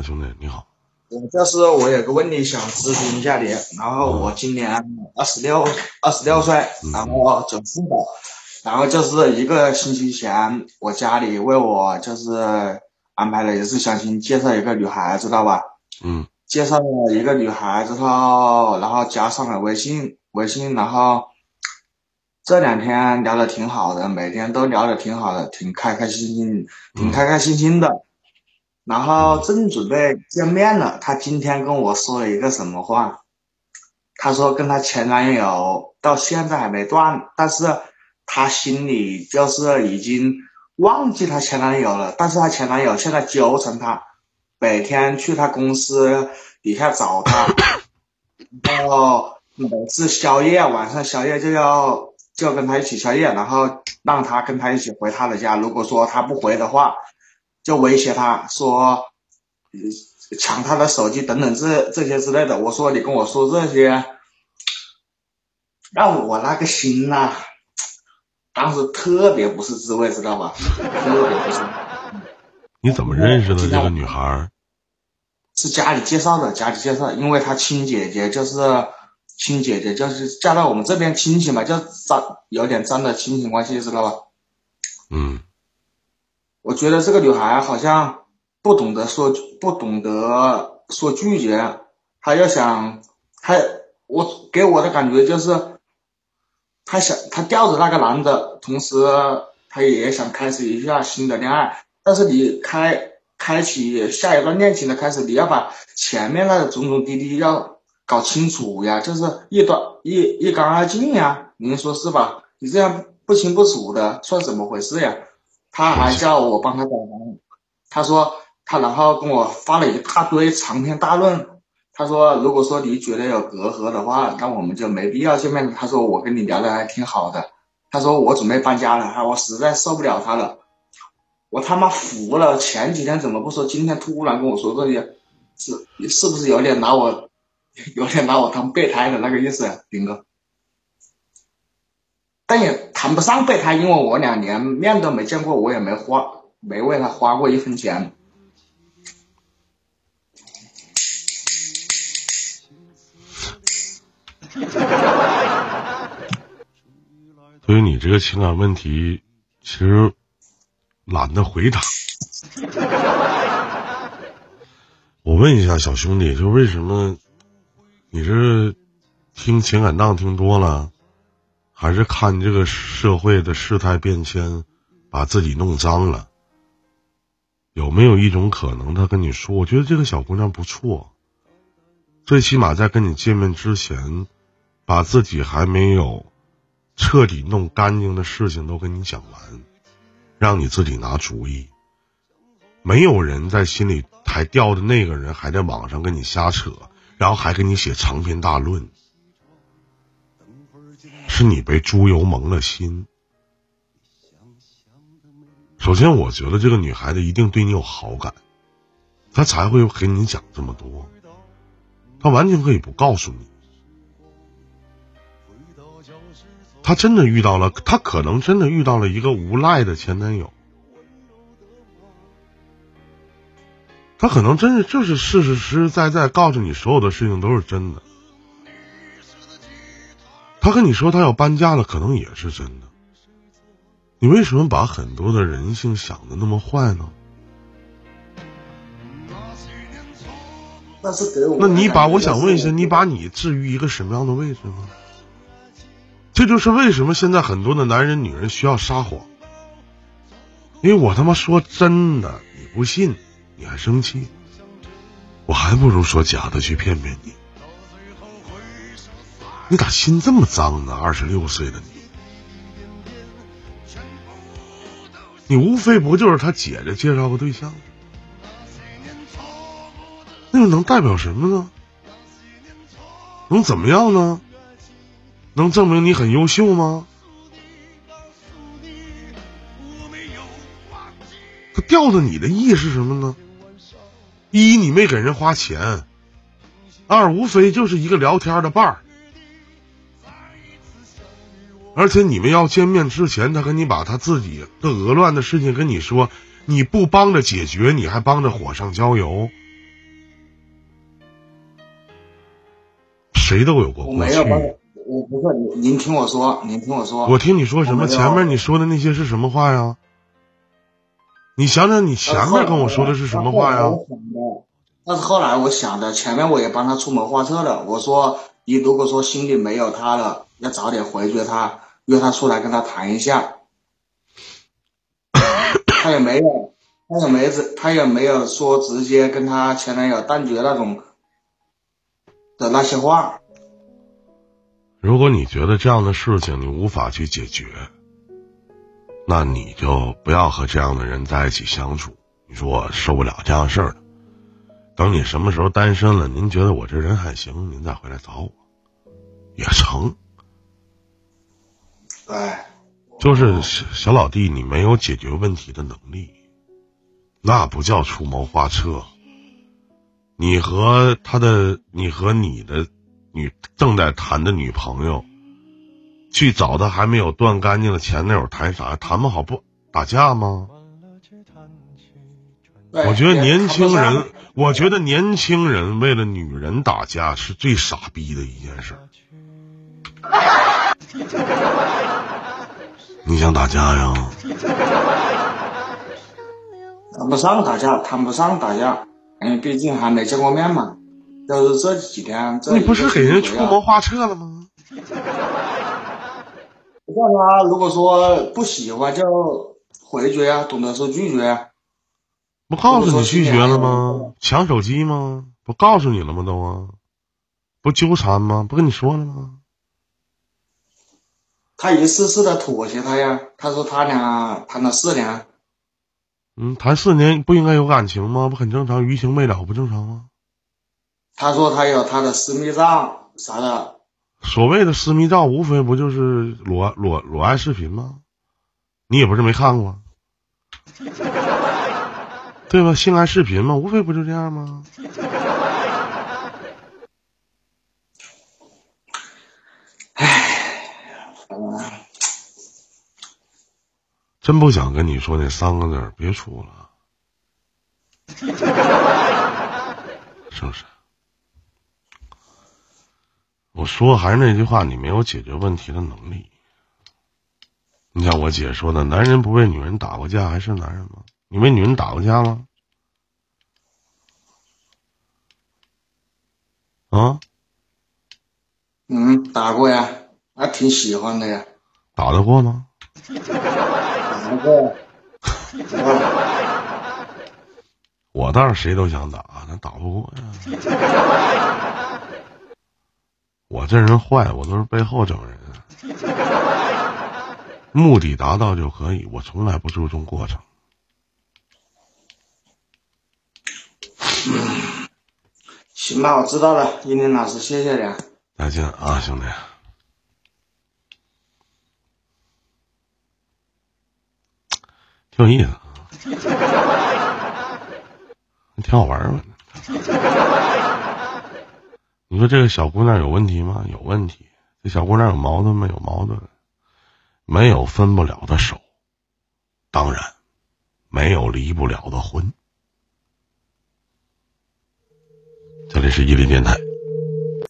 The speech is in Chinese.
啊，兄弟，你好。我就是我有个问题想咨询一下你，然后我今年二十六二十六岁，然后准父母，然后就是一个星期前，我家里为我就是安排了一次相亲，介绍一个女孩，知道吧？嗯。介绍了一个女孩之后，然后加上了微信，微信，然后这两天聊的挺好的，每天都聊的挺好的，挺开开心心，挺开开心心的。然后正准备见面了，她今天跟我说了一个什么话？她说跟她前男友到现在还没断，但是她心里就是已经忘记她前男友了，但是她前男友现在纠缠她。每天去他公司底下找他，然后每次宵夜晚上宵夜就要就跟他一起宵夜，然后让他跟他一起回他的家。如果说他不回的话，就威胁他说抢他的手机等等这这些之类的。我说你跟我说这些，让我那个心呐，当时特别不是滋味，知道吧？特别不是。你怎么认识的这个女孩？是家里介绍的，家里介绍，因为她亲姐姐就是亲姐姐，就是嫁到我们这边亲戚嘛，就沾有点沾的亲戚关系，知道吧？嗯。我觉得这个女孩好像不懂得说，不懂得说拒绝，她要想，她我给我的感觉就是，她想她吊着那个男的，同时她也想开始一下新的恋爱。但是你开开启下一段恋情的开始，你要把前面那个种种滴滴要搞清楚呀，就是一段一一干二净呀，您说是吧？你这样不清不楚的，算怎么回事呀？他还叫我帮他找房，他说他然后跟我发了一大堆长篇大论，他说如果说你觉得有隔阂的话，那我们就没必要见面。他说我跟你聊的还挺好的，他说我准备搬家了，我实在受不了他了。我他妈服了！前几天怎么不说？今天突然跟我说这些，是是不是有点拿我，有点拿我当备胎的那个意思，林哥？但也谈不上备胎，因为我两年面都没见过，我也没花，没为他花过一分钱。对于你这个情感问题，其实。懒得回答。我问一下小兄弟，就为什么你这听情感档听多了，还是看这个社会的事态变迁，把自己弄脏了？有没有一种可能，他跟你说，我觉得这个小姑娘不错，最起码在跟你见面之前，把自己还没有彻底弄干净的事情都跟你讲完。让你自己拿主意，没有人在心里还吊着那个人，还在网上跟你瞎扯，然后还给你写长篇大论，是你被猪油蒙了心。首先，我觉得这个女孩子一定对你有好感，她才会给你讲这么多，她完全可以不告诉你。她真的遇到了，她可能真的遇到了一个无赖的前男友。她可能真是就是实实实在在告诉你所有的事情都是真的。他跟你说他要搬家了，可能也是真的。你为什么把很多的人性想的那么坏呢？那是给我。那你把我想问一下，你把你置于一个什么样的位置呢？这就是为什么现在很多的男人、女人需要撒谎，因为我他妈说真的，你不信，你还生气，我还不如说假的去骗骗你。你咋心这么脏呢？二十六岁的你，你无非不就是他姐姐介绍个对象，那又能代表什么呢？能怎么样呢？能证明你很优秀吗？他吊着你的意义是什么呢？一，你没给人花钱；二，无非就是一个聊天的伴儿。而且你们要见面之前他跟你把他自己的鹅乱的事情跟你说你不帮着解决你还帮着火上浇油？谁都有过我去我不会您听我说您听我说我听你说什么前面你说的那些是什么话呀？你想想你前面跟我说的是什么话呀但是后来我想的前面我也帮他出谋划策了我说你如果说心里没有他了要早点回绝他约他出来跟他谈一下。他也没有，他也没直，他也没有说直接跟他前男友断绝那种的那些话。如果你觉得这样的事情你无法去解决，那你就不要和这样的人在一起相处。你说我受不了这样事儿等你什么时候单身了，您觉得我这人还行，您再回来找我也成。哎，就是小小老弟，你没有解决问题的能力，那不叫出谋划策。你和他的，你和你的女正在谈的女朋友，去找他还没有断干净的前男友谈啥？谈不好不打架吗？我觉得年轻人。我觉得年轻人为了女人打架是最傻逼的一件事。你想打架呀？谈不上打架，谈不上打架，因为毕竟还没见过面嘛。就是这几天，你不是给人出谋划策了吗？不叫他，如果说不喜欢就回绝啊，懂得说拒绝。不告诉你拒绝了吗？抢手机吗？不告诉你了吗？都啊，不纠缠吗？不跟你说了吗？他一次次的妥协他呀。他说他俩谈了四年。嗯，谈四年不应该有感情吗？不很正常？余情未了不正常吗？他说他有他的私密照啥的。所谓的私密照，无非不就是裸裸裸爱视频吗？你也不是没看过。对吧？性爱视频嘛，无非不就这样吗？真不想跟你说那三个字别处了，是不是？我说还是那句话，你没有解决问题的能力。你像我姐说的，男人不为女人打过架还是男人吗？你为女人打过架吗？啊？嗯，打过呀，还挺喜欢的呀。打得过吗？打过。我倒是谁都想打，那打不过呀。我这人坏，我都是背后整人，目的达到就可以，我从来不注重过程。行吧，我知道了，英林老师，谢谢你。再见啊，兄弟。有意思，挺好玩儿你说这个小姑娘有问题吗？有问题。这小姑娘有矛盾吗？有矛盾。没有分不了的手，当然，没有离不了的婚。这里是伊林电台。